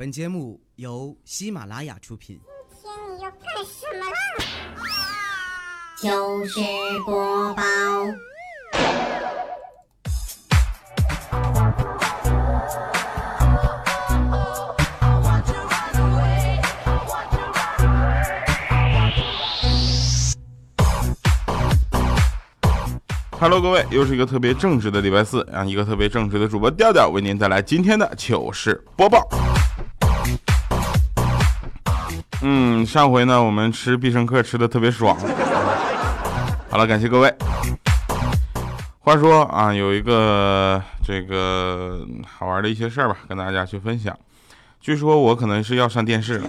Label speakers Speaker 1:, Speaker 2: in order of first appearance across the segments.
Speaker 1: 本节目由喜马拉雅出品。
Speaker 2: 今天你要干什么啦？
Speaker 3: 糗事播报。
Speaker 4: Hello，各位，又是一个特别正直的礼拜四让！一个特别正直的主播调调为您带来今天的糗事播报。嗯，上回呢，我们吃必胜客吃的特别爽。好了，感谢各位。话说啊，有一个这个好玩的一些事儿吧，跟大家去分享。据说我可能是要上电视了。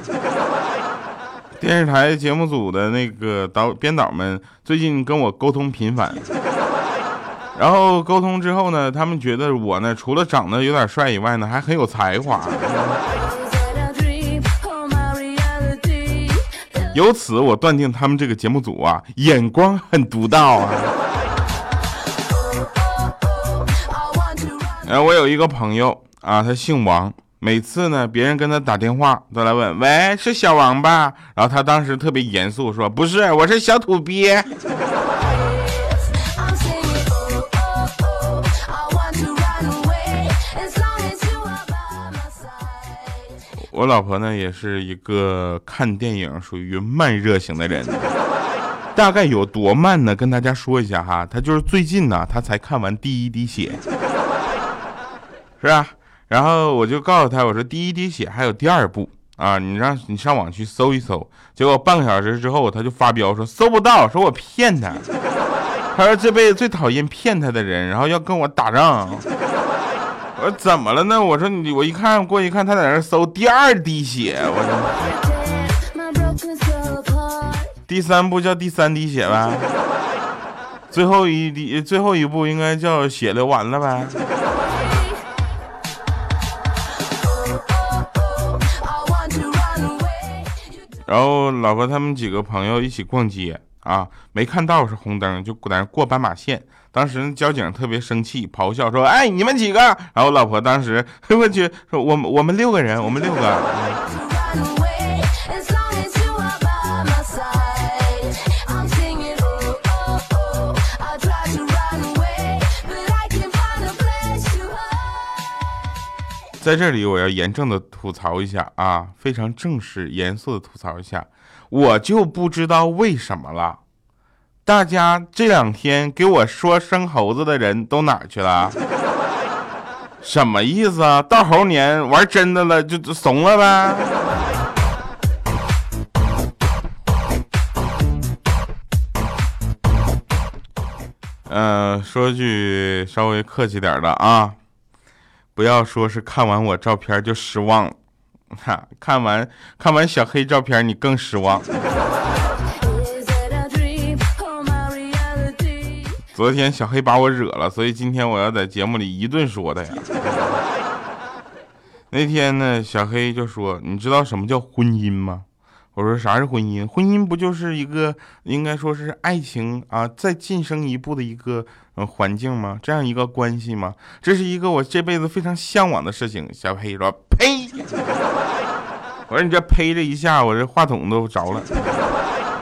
Speaker 4: 电视台节目组的那个导编导们最近跟我沟通频繁。然后沟通之后呢，他们觉得我呢，除了长得有点帅以外呢，还很有才华。由此我断定他们这个节目组啊，眼光很独到啊。然后我有一个朋友啊，他姓王，每次呢，别人跟他打电话都来问，喂，是小王吧？然后他当时特别严肃说，不是，我是小土鳖。我老婆呢，也是一个看电影属于慢热型的人，大概有多慢呢？跟大家说一下哈，她就是最近呢，她才看完第一滴血，是吧？然后我就告诉她，我说第一滴血还有第二部啊，你让你上网去搜一搜。结果半个小时之后，她就发飙说搜不到，说我骗她，她说这辈子最讨厌骗她的人，然后要跟我打仗。我说怎么了呢？我说你，我一看过去一看，他在那搜第二滴血。我说第三步叫第三滴血呗，最后一滴最后一步应该叫血流完了呗。然后老婆他们几个朋友一起逛街啊，没看到是红灯，就在那过斑马线。当时交警特别生气，咆哮说：“哎，你们几个？”然后我老婆当时 我去说：“我们我们六个人，我们六个。”在这里我要严正的吐槽一下啊，非常正式严肃的吐槽一下，我就不知道为什么了。大家这两天给我说生猴子的人都哪儿去了？什么意思啊？到猴年玩真的了就怂了呗？嗯，说句稍微客气点的啊，不要说是看完我照片就失望，哈，看完看完小黑照片你更失望。昨天小黑把我惹了，所以今天我要在节目里一顿说他呀。那天呢，小黑就说：“你知道什么叫婚姻吗？”我说：“啥是婚姻？婚姻不就是一个应该说是爱情啊，再晋升一步的一个呃环境吗？这样一个关系吗？这是一个我这辈子非常向往的事情。”小黑说：“呸！” 我说：“你这呸这一下，我这话筒都着了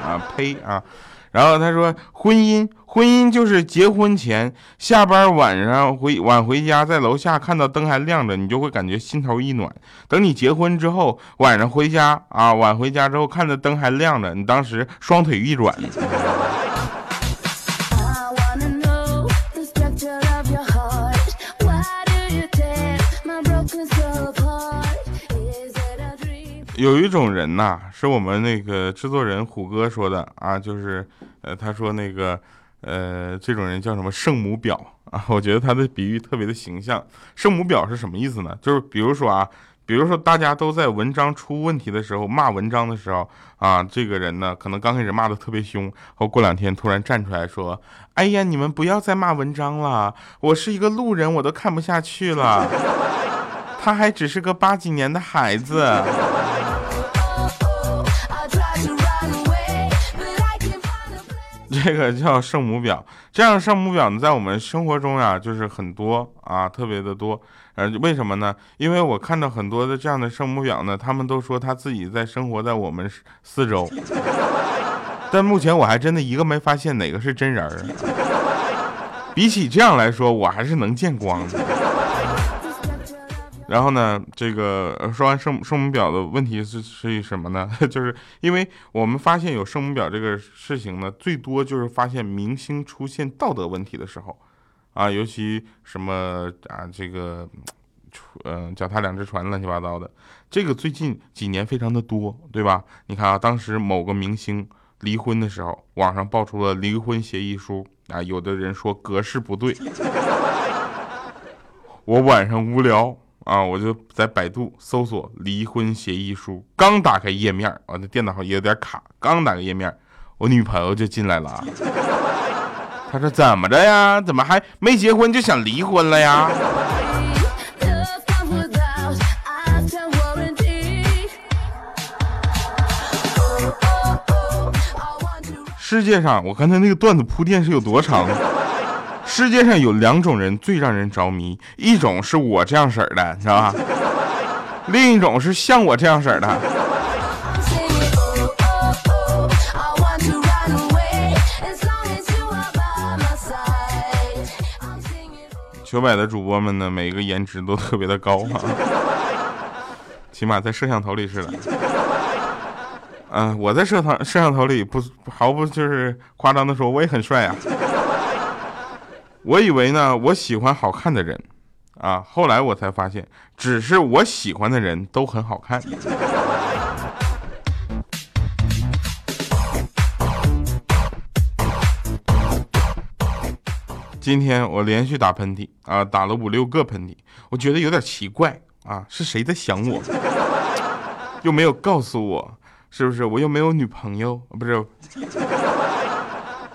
Speaker 4: 啊！呸啊！”然后他说：“婚姻，婚姻就是结婚前下班晚上回晚回家，在楼下看到灯还亮着，你就会感觉心头一暖。等你结婚之后，晚上回家啊，晚回家之后看着灯还亮着，你当时双腿一软。”有一种人呐，是我们那个制作人虎哥说的啊，就是，呃，他说那个，呃，这种人叫什么圣母婊啊？我觉得他的比喻特别的形象。圣母婊是什么意思呢？就是比如说啊，比如说大家都在文章出问题的时候骂文章的时候啊，这个人呢，可能刚开始骂的特别凶，后过两天突然站出来说，哎呀，你们不要再骂文章了，我是一个路人，我都看不下去了，他还只是个八几年的孩子。这个叫圣母婊，这样圣母婊呢，在我们生活中呀，就是很多啊，特别的多。呃，为什么呢？因为我看到很多的这样的圣母婊呢，他们都说他自己在生活在我们四周，但目前我还真的一个没发现哪个是真人。比起这样来说，我还是能见光的。然后呢，这个说完圣圣母婊的问题是是什么呢？就是因为我们发现有圣母婊这个事情呢，最多就是发现明星出现道德问题的时候。啊，尤其什么啊，这个，嗯，脚踏两只船，乱七八糟的，这个最近几年非常的多，对吧？你看啊，当时某个明星离婚的时候，网上爆出了离婚协议书啊，有的人说格式不对。我晚上无聊啊，我就在百度搜索离婚协议书，刚打开页面，我的电脑上也有点卡，刚打开页面，我女朋友就进来了。他说：“怎么着呀？怎么还没结婚就想离婚了呀？”世界上，我刚才那个段子铺垫是有多长？世界上有两种人最让人着迷，一种是我这样式儿的，你知道吧？另一种是像我这样式儿的。九百的主播们呢，每一个颜值都特别的高啊，起码在摄像头里是的。嗯，我在摄像摄像头里不毫不就是夸张的说，我也很帅啊。我以为呢，我喜欢好看的人啊，后来我才发现，只是我喜欢的人都很好看。今天我连续打喷嚏啊，打了五六个喷嚏，我觉得有点奇怪啊，是谁在想我？又没有告诉我，是不是？我又没有女朋友，不是？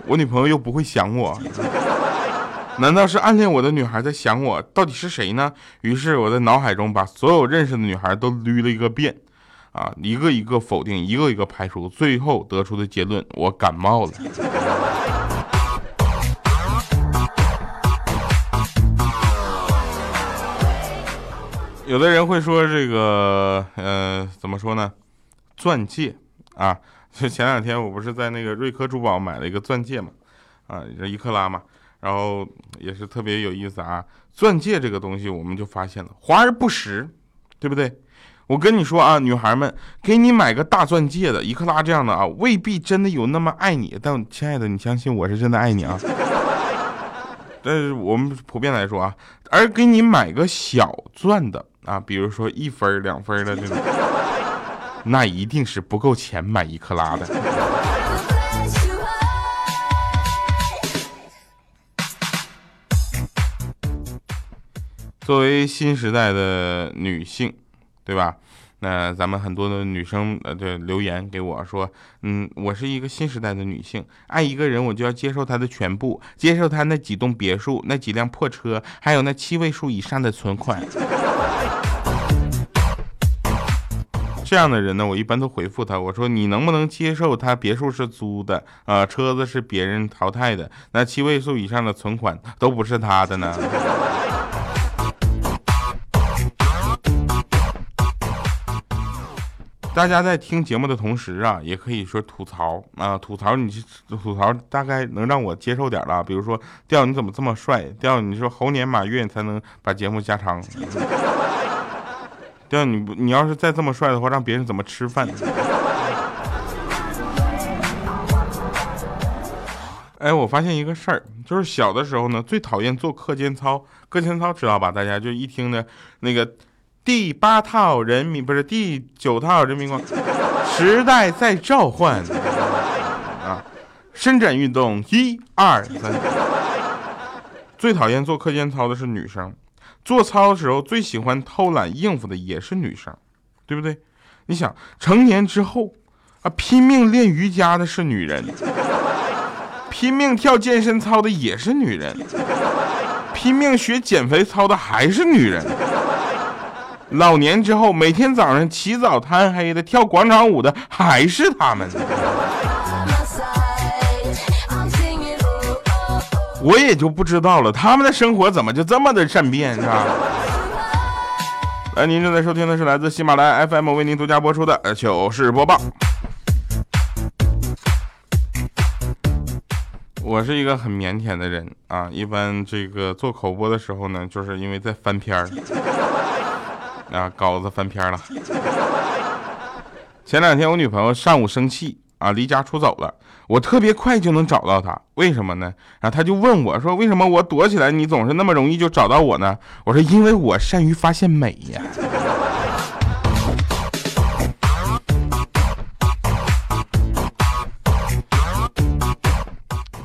Speaker 4: 我女朋友又不会想我，难道是暗恋我的女孩在想我？到底是谁呢？于是我在脑海中把所有认识的女孩都捋了一个遍，啊，一个一个否定，一个一个排除，最后得出的结论：我感冒了。有的人会说这个，呃，怎么说呢？钻戒啊，就前两天我不是在那个瑞科珠宝买了一个钻戒嘛，啊，一克拉嘛，然后也是特别有意思啊。钻戒这个东西，我们就发现了华而不实，对不对？我跟你说啊，女孩们，给你买个大钻戒的一克拉这样的啊，未必真的有那么爱你。但亲爱的，你相信我是真的爱你啊。但是我们普遍来说啊，而给你买个小钻的。啊，比如说一分两分的这种，那一定是不够钱买一克拉的。作为新时代的女性，对吧？那咱们很多的女生呃，对留言给我说，嗯，我是一个新时代的女性，爱一个人我就要接受他的全部，接受他那几栋别墅、那几辆破车，还有那七位数以上的存款。这样的人呢，我一般都回复他，我说你能不能接受他别墅是租的啊，车子是别人淘汰的，那七位数以上的存款都不是他的呢？大家在听节目的同时啊，也可以说吐槽啊，吐槽你去吐槽大概能让我接受点了。比如说，调你怎么这么帅？调你说猴年马月才能把节目加长。调你不，你要是再这么帅的话，让别人怎么吃饭？哎，我发现一个事儿，就是小的时候呢，最讨厌做课间操。课间操知道吧？大家就一听呢那个。第八套人民不是第九套人民广 时代在召唤啊！伸展运动一二三。最讨厌做课间操的是女生，做操的时候最喜欢偷懒应付的也是女生，对不对？你想成年之后啊，拼命练瑜伽的是女人，拼命跳健身操的也是女人，拼命学减肥操的还是女人。老年之后，每天早上起早贪黑的跳广场舞的还是他们。我也就不知道了，他们的生活怎么就这么的善变，是吧？来，您正在收听的是来自喜马拉雅 FM 为您独家播出的糗事播报。我是一个很腼腆的人啊，一般这个做口播的时候呢，就是因为在翻篇儿啊，稿子翻篇了。前两天我女朋友上午生气啊，离家出走了，我特别快就能找到她，为什么呢？然后她就问我说，为什么我躲起来，你总是那么容易就找到我呢？我说，因为我善于发现美呀。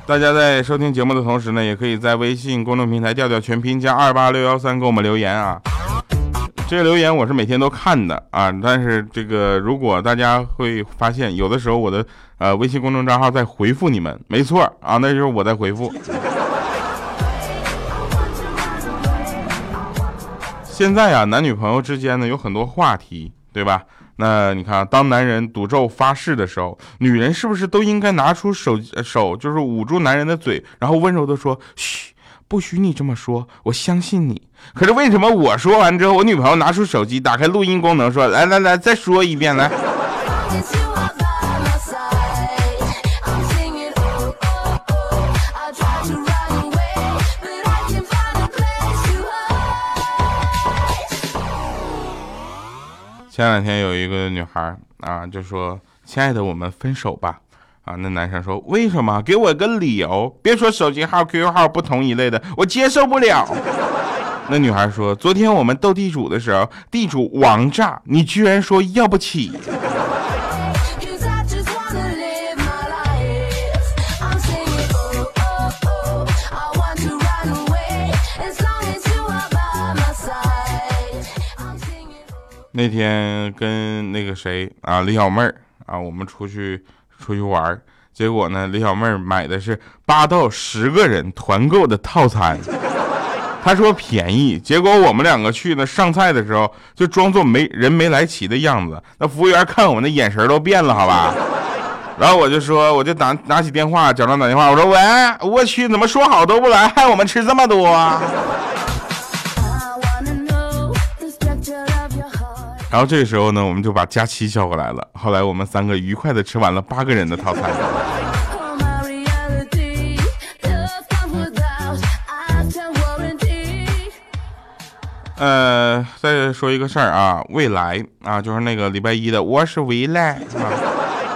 Speaker 4: 大家在收听节目的同时呢，也可以在微信公众平台调调全拼加二八六幺三给我们留言啊。这个留言我是每天都看的啊，但是这个如果大家会发现，有的时候我的呃微信公众账号在回复你们，没错啊，那就是我在回复。现在啊，男女朋友之间呢有很多话题，对吧？那你看，当男人赌咒发誓的时候，女人是不是都应该拿出手手，就是捂住男人的嘴，然后温柔的说：“嘘，不许你这么说，我相信你。”可是为什么我说完之后，我女朋友拿出手机，打开录音功能，说：“来来来，再说一遍来。”前两天有一个女孩啊，就说：“亲爱的，我们分手吧。”啊，那男生说：“为什么？给我个理由，别说手机号、QQ 号不同一类的，我接受不了。”那女孩说：“昨天我们斗地主的时候，地主王炸，你居然说要不起。”那天跟那个谁啊，李小妹儿啊，我们出去出去玩，结果呢，李小妹买的是八到十个人团购的套餐，她说便宜，结果我们两个去呢，上菜的时候就装作没人没来齐的样子，那服务员看我们的眼神都变了，好吧？然后我就说，我就打拿起电话，假装打电话，我说喂，我去，怎么说好都不来，害我们吃这么多。啊然后这个时候呢，我们就把佳期叫过来了。后来我们三个愉快的吃完了八个人的套餐。呃，再说一个事儿啊，未来啊，就是那个礼拜一的，我是未来啊，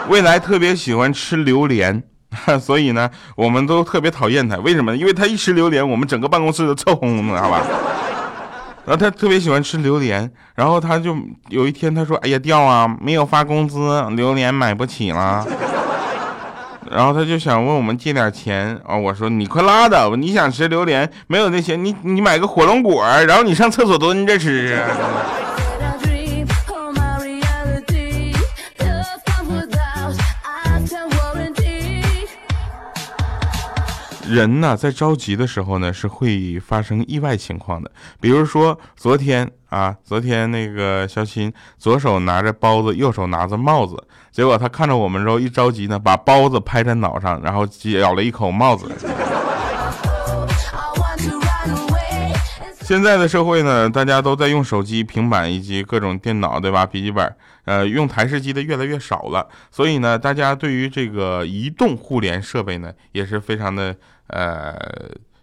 Speaker 4: 未来特别喜欢吃榴莲，所以呢，我们都特别讨厌他。为什么？因为他一吃榴莲，我们整个办公室都臭烘烘的，好吧？然后他特别喜欢吃榴莲，然后他就有一天他说：“哎呀，掉啊，没有发工资，榴莲买不起了。”然后他就想问我们借点钱啊。我说：“你快拉倒吧，你想吃榴莲，没有那钱，你你买个火龙果，然后你上厕所蹲着吃。”人呢，在着急的时候呢，是会发生意外情况的。比如说昨天啊，昨天那个小新左手拿着包子，右手拿着帽子，结果他看着我们之后一着急呢，把包子拍在脑上，然后咬了一口帽子。现在的社会呢，大家都在用手机、平板以及各种电脑，对吧？笔记本，呃，用台式机的越来越少了，所以呢，大家对于这个移动互联设备呢，也是非常的。呃，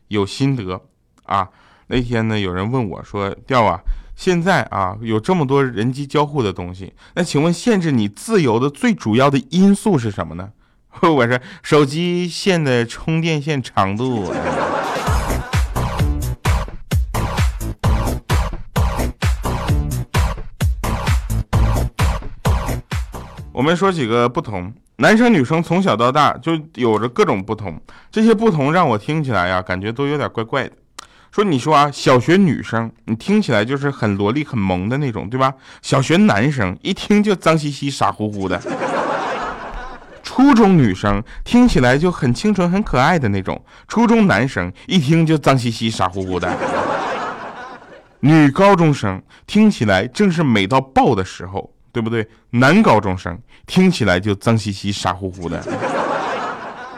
Speaker 4: 有心得啊！那天呢，有人问我说：“调啊，现在啊，有这么多人机交互的东西，那请问限制你自由的最主要的因素是什么呢？” 我说：“手机线的充电线长度。”我们说几个不同。男生女生从小到大就有着各种不同，这些不同让我听起来呀，感觉都有点怪怪的。说你说啊，小学女生你听起来就是很萝莉、很萌的那种，对吧？小学男生一听就脏兮兮、傻乎乎的。初中女生听起来就很清纯、很可爱的那种，初中男生一听就脏兮兮、傻乎乎的。女高中生听起来正是美到爆的时候。对不对？男高中生听起来就脏兮兮、傻乎乎的；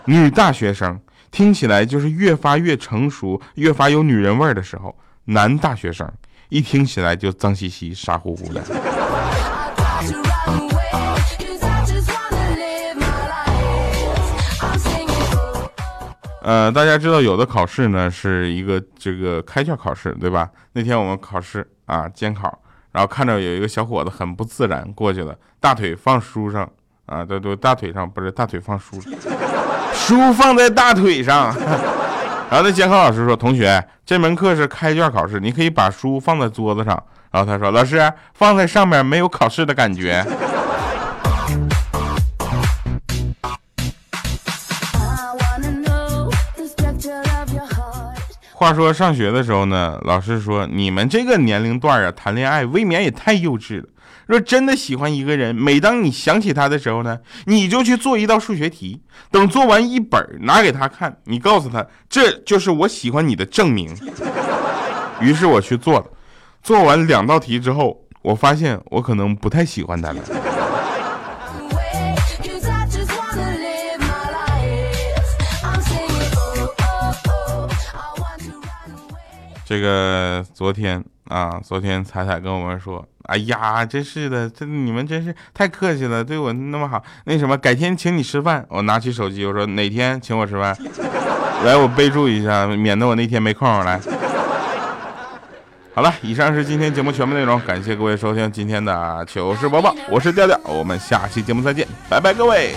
Speaker 4: 女大学生听起来就是越发越成熟、越发有女人味的时候；男大学生一听起来就脏兮兮、傻乎乎的。呃，大家知道有的考试呢是一个这个开卷考试，对吧？那天我们考试啊，监考，然后看着有一个小伙子很不自然过去了，大腿放书上啊，对对，大腿上不是大腿放书，书放在大腿上。然后那监考老师说：“同学，这门课是开卷考试，你可以把书放在桌子上。”然后他说：“老师，放在上面没有考试的感觉。”话说上学的时候呢，老师说你们这个年龄段啊，谈恋爱未免也太幼稚了。若真的喜欢一个人，每当你想起他的时候呢，你就去做一道数学题，等做完一本拿给他看，你告诉他这就是我喜欢你的证明。于是我去做了，做完两道题之后，我发现我可能不太喜欢他了。这个昨天啊，昨天彩彩跟我们说，哎呀，真是的，这你们真是太客气了，对我那么好。那什么，改天请你吃饭。我拿起手机，我说哪天请我吃饭？来，我备注一下，免得我那天没空来。好了，以上是今天节目全部内容，感谢各位收听今天的糗事播报，我是调调，我们下期节目再见，拜拜，各位。